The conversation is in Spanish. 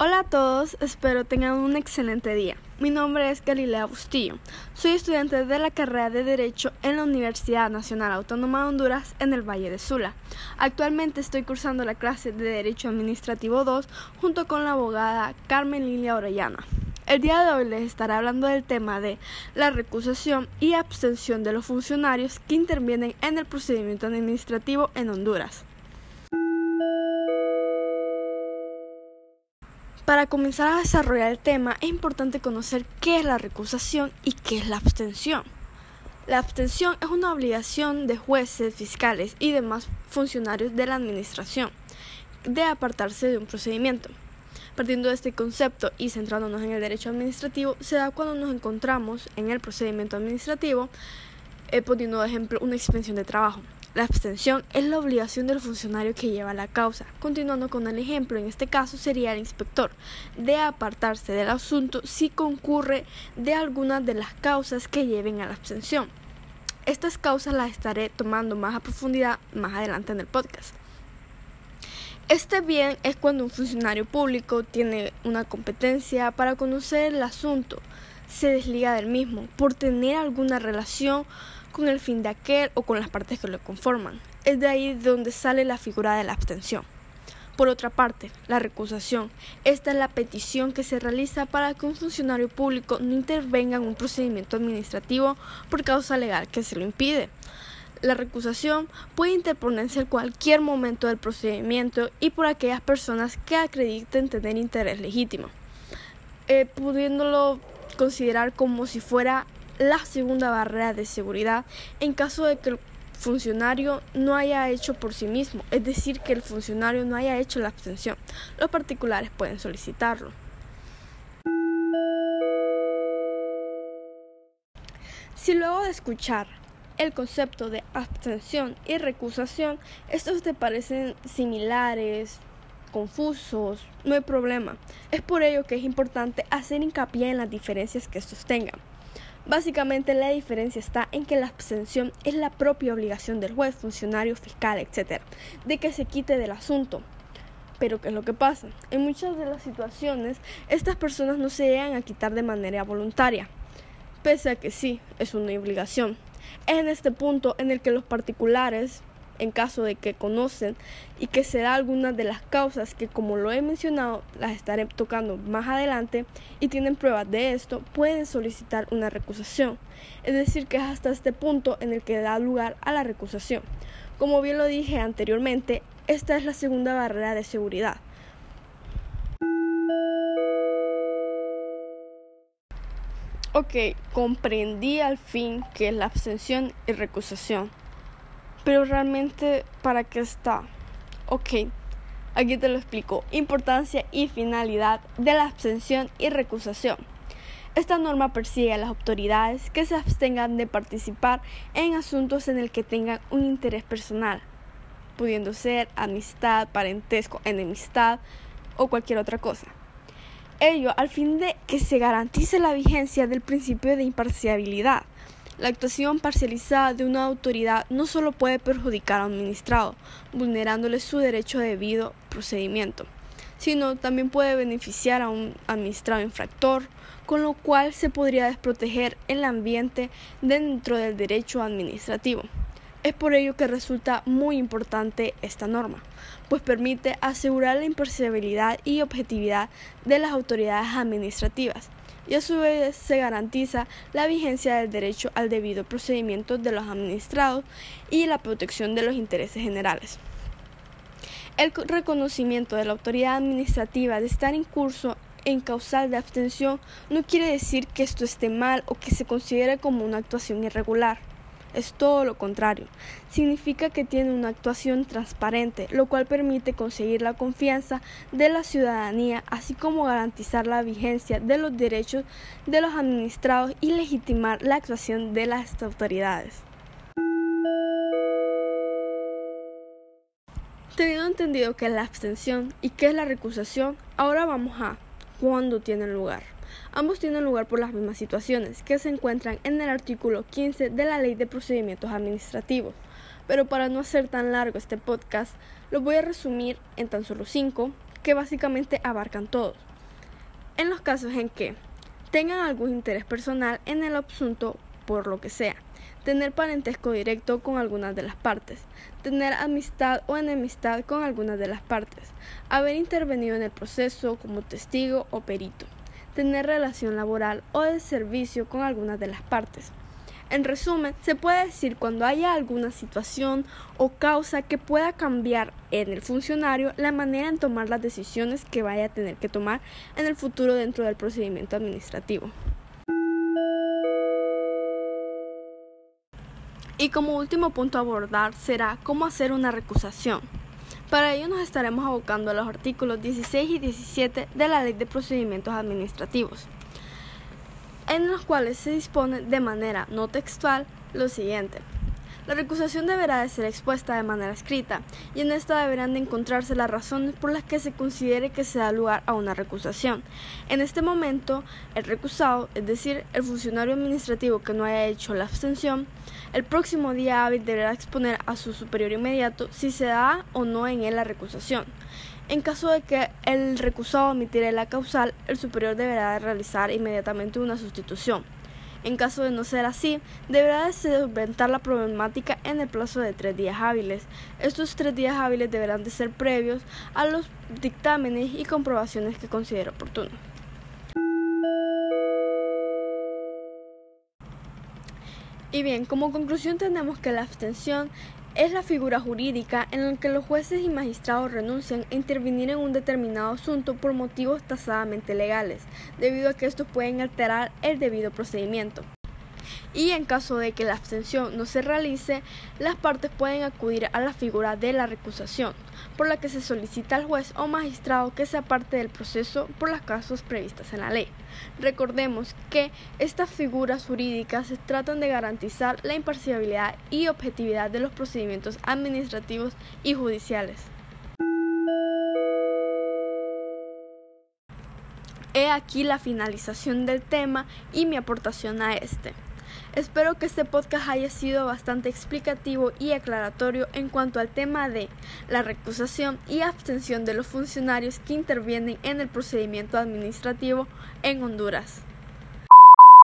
Hola a todos, espero tengan un excelente día. Mi nombre es Galilea Bustillo. Soy estudiante de la carrera de Derecho en la Universidad Nacional Autónoma de Honduras en el Valle de Sula. Actualmente estoy cursando la clase de Derecho Administrativo 2 junto con la abogada Carmen Lilia Orellana. El día de hoy les estaré hablando del tema de la recusación y abstención de los funcionarios que intervienen en el procedimiento administrativo en Honduras. Para comenzar a desarrollar el tema es importante conocer qué es la recusación y qué es la abstención. La abstención es una obligación de jueces, fiscales y demás funcionarios de la administración de apartarse de un procedimiento. Partiendo de este concepto y centrándonos en el derecho administrativo, se da cuando nos encontramos en el procedimiento administrativo, eh, poniendo ejemplo una expensión de trabajo. La abstención es la obligación del funcionario que lleva la causa. Continuando con el ejemplo, en este caso sería el inspector, de apartarse del asunto si concurre de alguna de las causas que lleven a la abstención. Estas causas las estaré tomando más a profundidad más adelante en el podcast. Este bien es cuando un funcionario público tiene una competencia para conocer el asunto, se desliga del mismo por tener alguna relación con el fin de aquel o con las partes que lo conforman. Es de ahí donde sale la figura de la abstención. Por otra parte, la recusación. Esta es la petición que se realiza para que un funcionario público no intervenga en un procedimiento administrativo por causa legal que se lo impide. La recusación puede interponerse en cualquier momento del procedimiento y por aquellas personas que acrediten tener interés legítimo, eh, pudiéndolo considerar como si fuera la segunda barrera de seguridad en caso de que el funcionario no haya hecho por sí mismo, es decir, que el funcionario no haya hecho la abstención. Los particulares pueden solicitarlo. Si luego de escuchar el concepto de abstención y recusación, estos te parecen similares, confusos, no hay problema. Es por ello que es importante hacer hincapié en las diferencias que estos tengan. Básicamente la diferencia está en que la abstención es la propia obligación del juez, funcionario, fiscal, etc., de que se quite del asunto. Pero ¿qué es lo que pasa? En muchas de las situaciones, estas personas no se llegan a quitar de manera voluntaria, pese a que sí, es una obligación. Es en este punto en el que los particulares en caso de que conocen y que se da alguna de las causas que como lo he mencionado las estaré tocando más adelante y tienen pruebas de esto, pueden solicitar una recusación. Es decir, que es hasta este punto en el que da lugar a la recusación. Como bien lo dije anteriormente, esta es la segunda barrera de seguridad. Ok, comprendí al fin que es la abstención y recusación. Pero realmente, ¿para qué está? Ok, aquí te lo explico. Importancia y finalidad de la abstención y recusación. Esta norma persigue a las autoridades que se abstengan de participar en asuntos en el que tengan un interés personal, pudiendo ser amistad, parentesco, enemistad o cualquier otra cosa. Ello al fin de que se garantice la vigencia del principio de imparcialidad la actuación parcializada de una autoridad no solo puede perjudicar a un administrado, vulnerándole su derecho a debido procedimiento, sino también puede beneficiar a un administrado infractor, con lo cual se podría desproteger el ambiente dentro del derecho administrativo. Es por ello que resulta muy importante esta norma, pues permite asegurar la imparcialidad y objetividad de las autoridades administrativas, y a su vez se garantiza la vigencia del derecho al debido procedimiento de los administrados y la protección de los intereses generales. El reconocimiento de la autoridad administrativa de estar en curso en causal de abstención no quiere decir que esto esté mal o que se considere como una actuación irregular es todo lo contrario. Significa que tiene una actuación transparente, lo cual permite conseguir la confianza de la ciudadanía, así como garantizar la vigencia de los derechos de los administrados y legitimar la actuación de las autoridades. Teniendo entendido qué es la abstención y qué es la recusación, ahora vamos a cuándo tienen lugar. Ambos tienen lugar por las mismas situaciones que se encuentran en el artículo 15 de la Ley de Procedimientos Administrativos. Pero para no hacer tan largo este podcast, lo voy a resumir en tan solo cinco que básicamente abarcan todos. en los casos en que tengan algún interés personal en el asunto por lo que sea, tener parentesco directo con algunas de las partes, tener amistad o enemistad con algunas de las partes, haber intervenido en el proceso como testigo o perito, tener relación laboral o de servicio con algunas de las partes, en resumen, se puede decir cuando haya alguna situación o causa que pueda cambiar en el funcionario la manera en tomar las decisiones que vaya a tener que tomar en el futuro dentro del procedimiento administrativo. Y como último punto a abordar será cómo hacer una recusación. Para ello nos estaremos abocando a los artículos 16 y 17 de la Ley de Procedimientos Administrativos en los cuales se dispone de manera no textual lo siguiente. La recusación deberá de ser expuesta de manera escrita y en esta deberán de encontrarse las razones por las que se considere que se da lugar a una recusación. En este momento, el recusado, es decir, el funcionario administrativo que no haya hecho la abstención, el próximo día hábil deberá exponer a su superior inmediato si se da o no en él la recusación. En caso de que el recusado omitiera la causal, el superior deberá realizar inmediatamente una sustitución. En caso de no ser así, deberá solventar la problemática en el plazo de tres días hábiles. Estos tres días hábiles deberán de ser previos a los dictámenes y comprobaciones que considere oportunos. Y bien, como conclusión tenemos que la abstención es la figura jurídica en la que los jueces y magistrados renuncian a intervenir en un determinado asunto por motivos tasadamente legales, debido a que estos pueden alterar el debido procedimiento y en caso de que la abstención no se realice, las partes pueden acudir a la figura de la recusación, por la que se solicita al juez o magistrado que sea parte del proceso por las causas previstas en la ley. Recordemos que estas figuras jurídicas tratan de garantizar la imparcialidad y objetividad de los procedimientos administrativos y judiciales. He aquí la finalización del tema y mi aportación a este. Espero que este podcast haya sido bastante explicativo y aclaratorio en cuanto al tema de la recusación y abstención de los funcionarios que intervienen en el procedimiento administrativo en Honduras.